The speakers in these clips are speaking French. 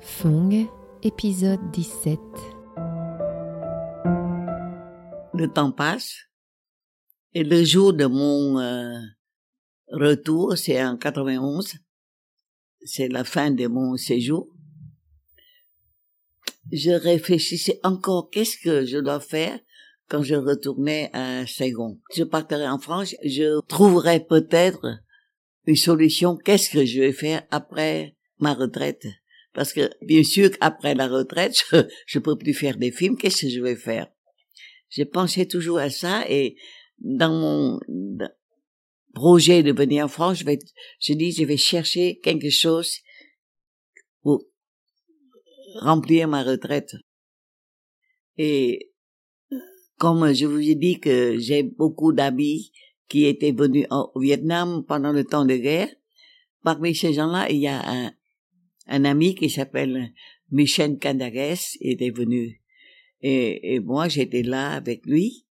Fong, épisode 17. Le temps passe et le jour de mon euh, retour, c'est en 91, c'est la fin de mon séjour. Je réfléchissais encore qu'est-ce que je dois faire quand je retournais à Saigon. Je partirai en France, je trouverai peut-être une solution. Qu'est-ce que je vais faire après ma retraite? Parce que bien sûr qu'après la retraite, je, je peux plus faire des films. Qu'est-ce que je vais faire? J'ai pensé toujours à ça et dans mon projet de venir en France, je vais, je dis, je vais chercher quelque chose pour remplir ma retraite. Et comme je vous ai dit que j'ai beaucoup d'amis qui étaient venus au Vietnam pendant le temps de guerre, parmi ces gens-là, il y a un, un ami qui s'appelle Michel Candares, était venu. Et, et moi, j'étais là avec lui.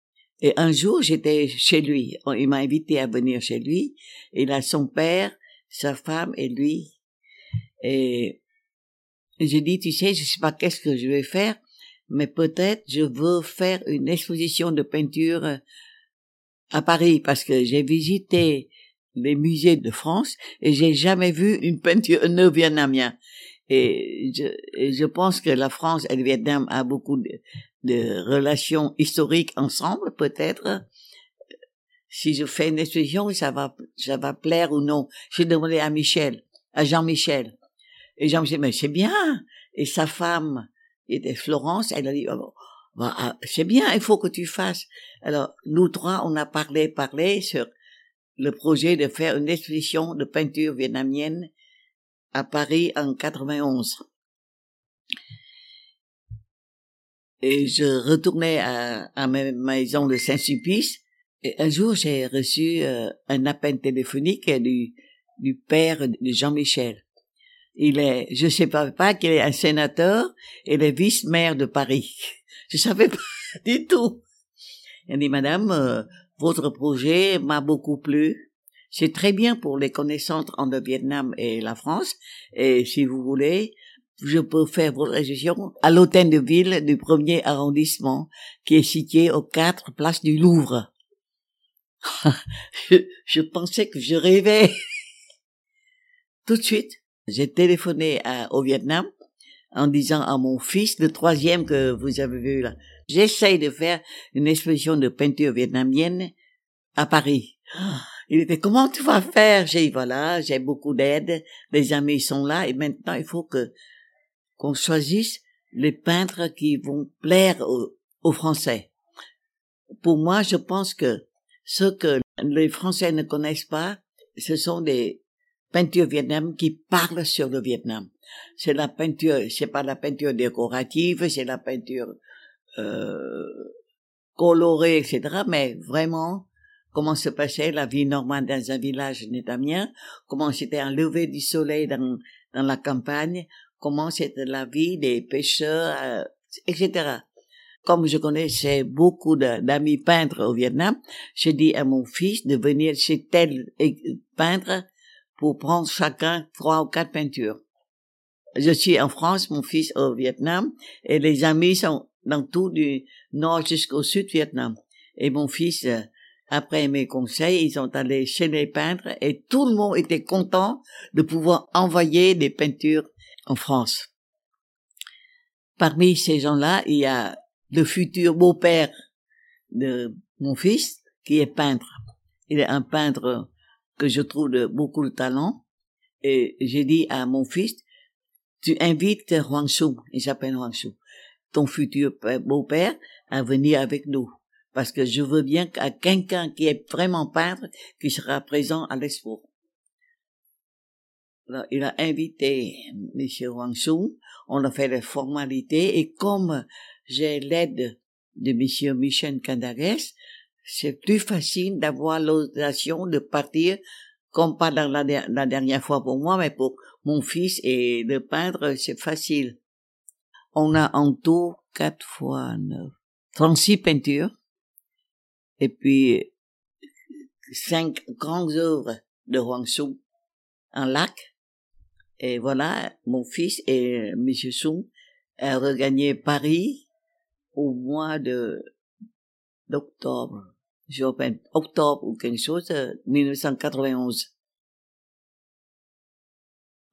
Et un jour, j'étais chez lui. Il m'a invité à venir chez lui. Il a son père, sa femme et lui. Et j'ai dit, tu sais, je sais pas qu'est-ce que je vais faire, mais peut-être je veux faire une exposition de peinture à Paris parce que j'ai visité les musées de France et j'ai jamais vu une peinture neuve vietnamienne. Et je, et je pense que la France et le Vietnam a beaucoup de, de relations historiques ensemble, peut-être. Si je fais une exposition, ça va, ça va plaire ou non. J'ai demandé à Michel, à Jean-Michel. Et Jean-Michel, mais c'est bien. Et sa femme était Florence, elle a dit, oh, bah, c'est bien, il faut que tu fasses. Alors, nous trois, on a parlé, parlé sur le projet de faire une exposition de peinture vietnamienne à Paris en 91. Et je retournais à, ma maison de Saint-Sulpice. Et un jour, j'ai reçu euh, un appel téléphonique du, père de Jean-Michel. Il est, je sais pas, pas qu'il est un sénateur et le vice-maire de Paris. Je savais pas du tout. Il dit, Madame, euh, votre projet m'a beaucoup plu. C'est très bien pour les connaissances entre le Vietnam et la France. Et si vous voulez, je peux faire votre gestion à l'hôtel de ville du premier arrondissement, qui est situé aux quatre places du Louvre. je, pensais que je rêvais. Tout de suite, j'ai téléphoné au Vietnam en disant à mon fils, le troisième que vous avez vu là, j'essaye de faire une exposition de peinture vietnamienne à Paris. Il était, comment tu vas faire? J'ai dit, voilà, j'ai beaucoup d'aide, les amis sont là, et maintenant il faut que, qu'on choisisse les peintres qui vont plaire aux, aux Français. Pour moi, je pense que ce que les Français ne connaissent pas, ce sont des peintures vietnamiennes qui parlent sur le Vietnam. C'est la peinture, c'est pas la peinture décorative, c'est la peinture euh, colorée, etc. Mais vraiment, comment se passait la vie normale dans un village vietnamien, comment c'était un lever du soleil dans, dans la campagne, comment c'était la vie des pêcheurs, euh, etc. Comme je connaissais beaucoup d'amis peintres au Vietnam, j'ai dit à mon fils de venir chez tel peintre pour prendre chacun trois ou quatre peintures. Je suis en France, mon fils au Vietnam, et les amis sont dans tout du nord jusqu'au sud Vietnam. Et mon fils, euh, après mes conseils, ils sont allés chez les peintres et tout le monde était content de pouvoir envoyer des peintures en France. Parmi ces gens-là, il y a le futur beau-père de mon fils qui est peintre. Il est un peintre que je trouve de beaucoup de talent. Et j'ai dit à mon fils, tu invites Huang Shu, il s'appelle Huang Shu, ton futur beau-père, à venir avec nous. Parce que je veux bien qu'à quelqu'un qui est vraiment peintre, qui sera présent à l'expo. Il a invité M. Wang Shu, on a fait les formalités, et comme j'ai l'aide de M. Michel Candares, c'est plus facile d'avoir l'autorisation de partir, comme pas dans la, la, dernière fois pour moi, mais pour mon fils et le peintre, c'est facile. On a en tout quatre fois neuf, 36 peintures, et puis cinq grandes œuvres de Huang Su en lac, Et voilà, mon fils et M. Soum a regagné Paris au mois de d'octobre. Je octobre ou quelque chose, 1991.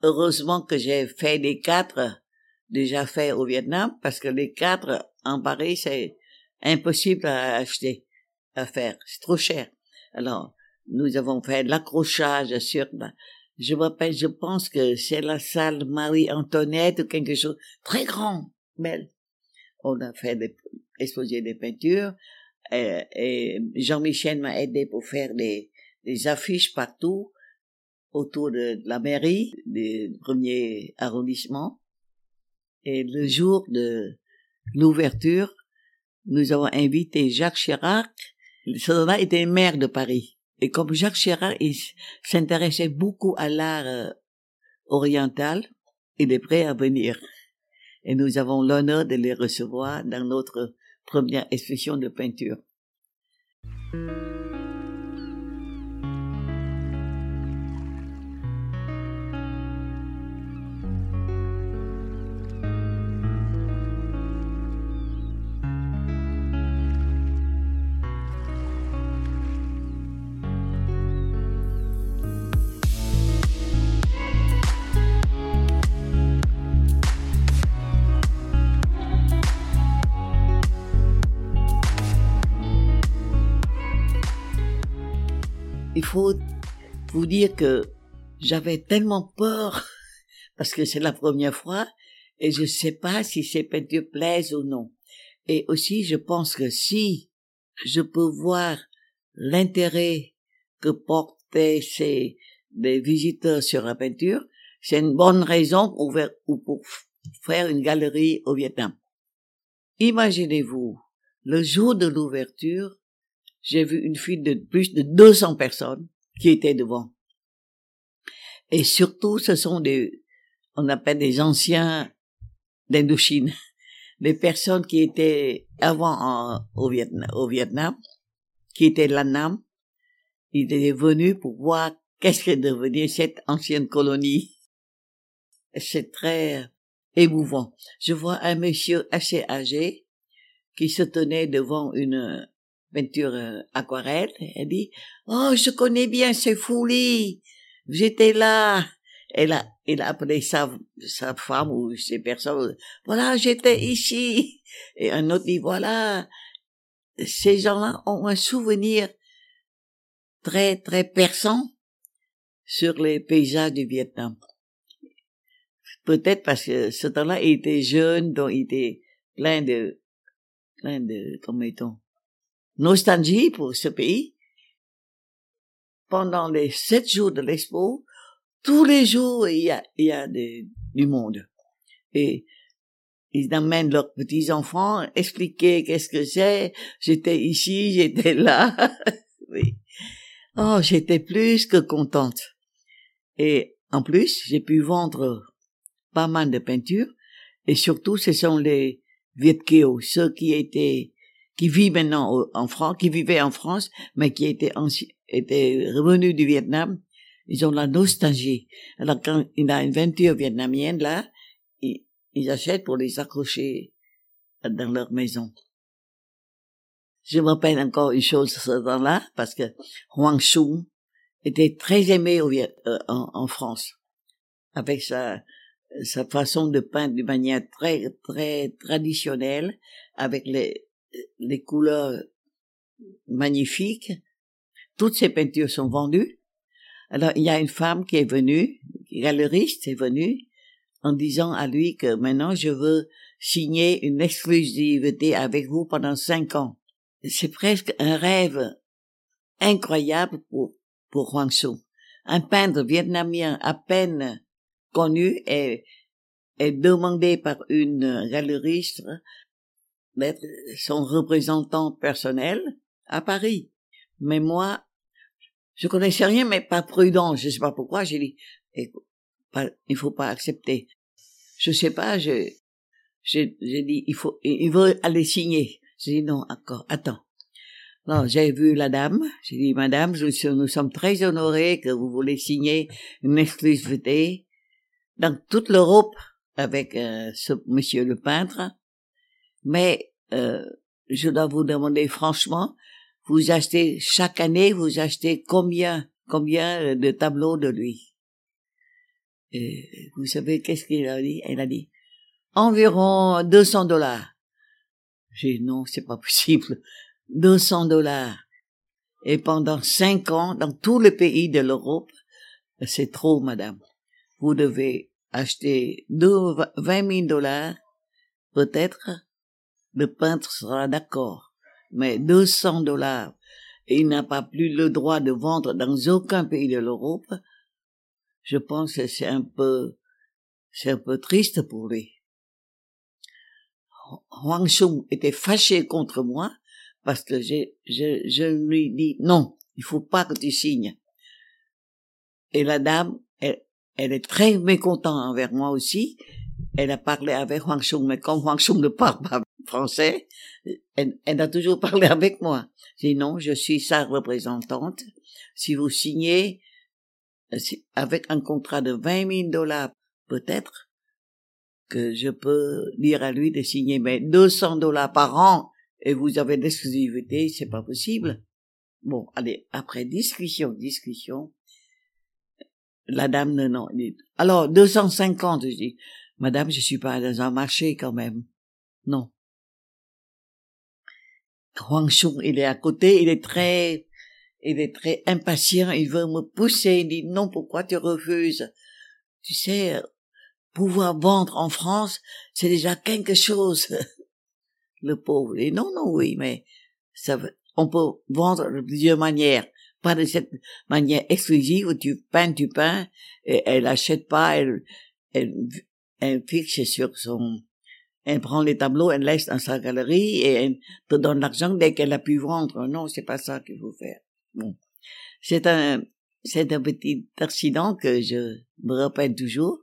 Heureusement que j'ai fait les quatre déjà fait au Vietnam parce que les quatre en Paris c'est impossible à acheter, à faire, c'est trop cher. Alors nous avons fait l'accrochage sur je me je pense que c'est la salle Marie-Antoinette ou quelque chose très grand, belle. On a fait des, exposer des peintures et, et Jean-Michel m'a aidé pour faire des, des affiches partout autour de la mairie du premier arrondissement. Et le jour de l'ouverture, nous avons invité Jacques Chirac. Ce était maire de Paris. Et comme Jacques Chirac s'intéressait beaucoup à l'art euh, oriental, il est prêt à venir. Et nous avons l'honneur de les recevoir dans notre première exposition de peinture. Faut vous dire que j'avais tellement peur parce que c'est la première fois et je sais pas si ces peintures plaisent ou non. Et aussi, je pense que si je peux voir l'intérêt que portaient ces des visiteurs sur la peinture, c'est une bonne raison pour, pour faire une galerie au Vietnam. Imaginez-vous, le jour de l'ouverture, j'ai vu une file de plus de 200 personnes qui étaient devant. Et surtout, ce sont des, on appelle des anciens d'Indochine, des personnes qui étaient avant au, Vietnam, qui étaient l'Annam. Ils étaient venus pour voir qu'est-ce que devenait cette ancienne colonie. C'est très émouvant. Je vois un monsieur assez âgé qui se tenait devant une peinture euh, aquarelle. Elle dit, oh, je connais bien ces folies. J'étais là. Elle a, elle a appelé sa, sa femme ou ses personnes. Voilà, j'étais ici. Et un autre dit, voilà, ces gens-là ont un souvenir très, très perçant sur les paysages du Vietnam. Peut-être parce que ce temps-là, il était jeune, donc il était plein de, plein de, comment est-on, nostalgie pour ce pays. Pendant les sept jours de l'expo, tous les jours, il y a, il y a du monde. Et ils amènent leurs petits-enfants, expliquer qu'est-ce que c'est. J'étais ici, j'étais là. oui. Oh, j'étais plus que contente. Et en plus, j'ai pu vendre pas mal de peintures. Et surtout, ce sont les Viet ceux qui étaient qui vit maintenant en France, qui vivait en France, mais qui était, était revenu du Vietnam, ils ont la nostalgie. Alors quand il a une peinture vietnamienne là, ils, achètent pour les accrocher dans leur maison. Je me rappelle encore une chose ce temps-là, parce que Huang Sung était très aimé euh, en, en, France, avec sa, sa façon de peindre d'une manière très, très traditionnelle, avec les, les couleurs magnifiques. Toutes ces peintures sont vendues. Alors, il y a une femme qui est venue, galeriste est venue, en disant à lui que maintenant je veux signer une exclusivité avec vous pendant cinq ans. C'est presque un rêve incroyable pour, pour Huang Su. Un peintre vietnamien à peine connu est, est demandé par une galeriste d'être son représentant personnel à Paris. Mais moi, je connaissais rien, mais pas prudent. Je sais pas pourquoi. J'ai dit, il faut pas accepter. Je sais pas. Je, j'ai dit, il faut, il veut aller signer. J'ai dit non, encore, attends. Non, j'ai vu la dame. J'ai dit, Madame, nous sommes très honorés que vous voulez signer une exclusivité dans toute l'Europe avec euh, ce monsieur le peintre, mais euh, je dois vous demander franchement, vous achetez chaque année, vous achetez combien, combien de tableaux de lui? Et Vous savez qu'est-ce qu'il a dit? Elle a dit environ 200 dollars. J'ai dit non, c'est pas possible. 200 dollars. Et pendant cinq ans, dans tous les pays de l'Europe, c'est trop, madame. Vous devez acheter 20 000 dollars, peut-être, le peintre sera d'accord. Mais 200 dollars, il n'a pas plus le droit de vendre dans aucun pays de l'Europe. Je pense que c'est un peu, c'est un peu triste pour lui. Huang Shung était fâché contre moi parce que je, je, je lui dis non, il faut pas que tu signes. Et la dame, elle, elle est très mécontente envers moi aussi. Elle a parlé avec Huang Shung, mais comme Huang Shung ne parle pas français, elle, elle a toujours parlé avec moi. J'ai dit non, je suis sa représentante. Si vous signez avec un contrat de 20 000 dollars, peut-être que je peux dire à lui de signer, mais 200 dollars par an et vous avez l'exclusivité, c'est pas possible. Bon, allez, après discussion, discussion, la dame ne non. Alors, 250, je dis, madame, je suis pas dans un marché quand même. Non. Huang Shung, il est à côté, il est très, il est très impatient, il veut me pousser, il dit non, pourquoi tu refuses? Tu sais, pouvoir vendre en France, c'est déjà quelque chose. Le pauvre dit non, non, oui, mais ça, on peut vendre de plusieurs manières. Pas de cette manière exclusive où tu peins, tu peins, et elle achète pas, elle, elle, elle fixe sur son, elle prend les tableaux, elle laisse dans sa galerie et elle te donne l'argent dès qu'elle a pu vendre. Non, c'est pas ça qu'il faut faire. Bon. C'est un, c'est un petit accident que je me rappelle toujours.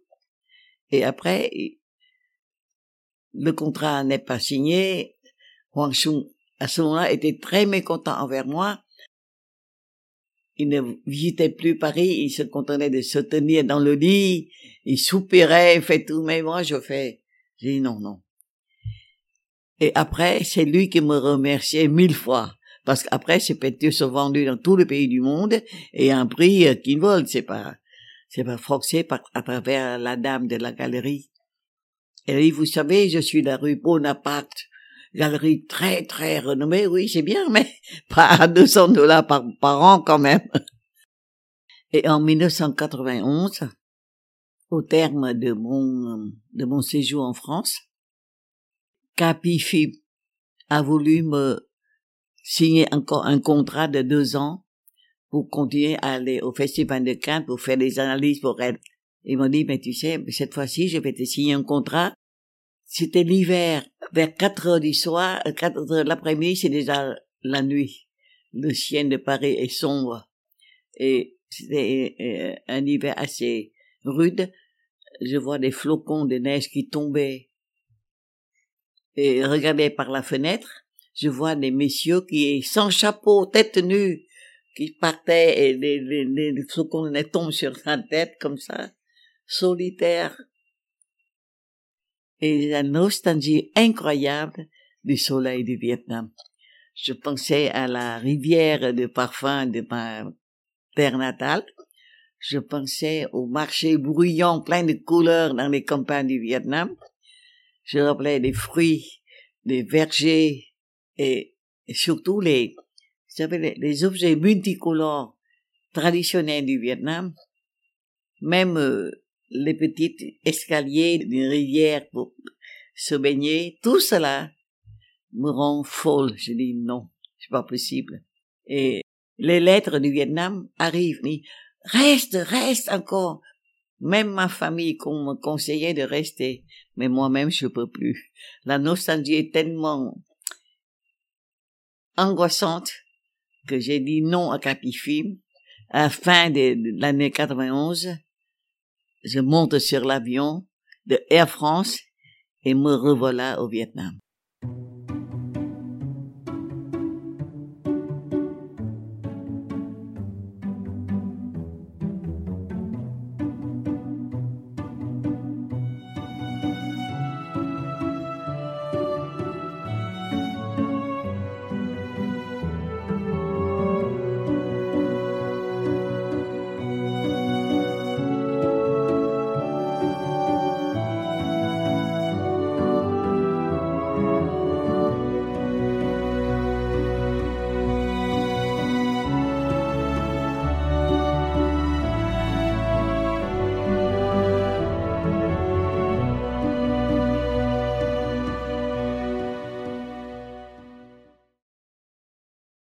Et après, le contrat n'est pas signé. Huang Shung, à ce moment-là, était très mécontent envers moi. Il ne visitait plus Paris, il se contenait de se tenir dans le lit, il soupirait, fait tout, mais moi je fais, j'ai dit non, non. Et après, c'est lui qui me remerciait mille fois. Parce qu'après, ces peintures sont vendues dans tous les pays du monde et à un prix euh, qu'ils veulent. C'est pas, c'est pas forcé par, à travers la dame de la galerie. Elle dit, vous savez, je suis la rue Bonaparte. Galerie très, très renommée. Oui, c'est bien, mais pas à 200 dollars par, an quand même. Et en 1991, au terme de mon, de mon séjour en France, Capi a voulu me signer encore un contrat de deux ans pour continuer à aller au Festival de Cannes pour faire des analyses pour elle. Ils m'ont dit, mais tu sais, cette fois-ci, je vais te signer un contrat. C'était l'hiver, vers quatre heures du soir, euh, quatre heures de l'après-midi, c'est déjà la nuit. Le ciel de Paris est sombre. Et c'était euh, un hiver assez rude. Je vois des flocons de neige qui tombaient. Et regardais par la fenêtre, je vois des messieurs qui, sans chapeau, tête nue, qui partaient et les, les, les flocons tombent sur sa tête comme ça, solitaire. Et la nostalgie incroyable du soleil du Vietnam. Je pensais à la rivière de parfum de ma terre natale. Je pensais au marché bruyant plein de couleurs dans les campagnes du Vietnam. Je rappelais des fruits, des vergers et, surtout les, les, les objets multicolores traditionnels du Vietnam, même euh, les petits escaliers d'une rivière pour se baigner, tout cela me rend folle. Je dis non, c'est pas possible. Et les lettres du Vietnam arrivent, mais reste, reste encore. Même ma famille qu'on me conseillait de rester, mais moi-même je peux plus. La nostalgie est tellement angoissante que j'ai dit non à Capifilm. À la fin de, l'année 91, je monte sur l'avion de Air France et me revoilà au Vietnam.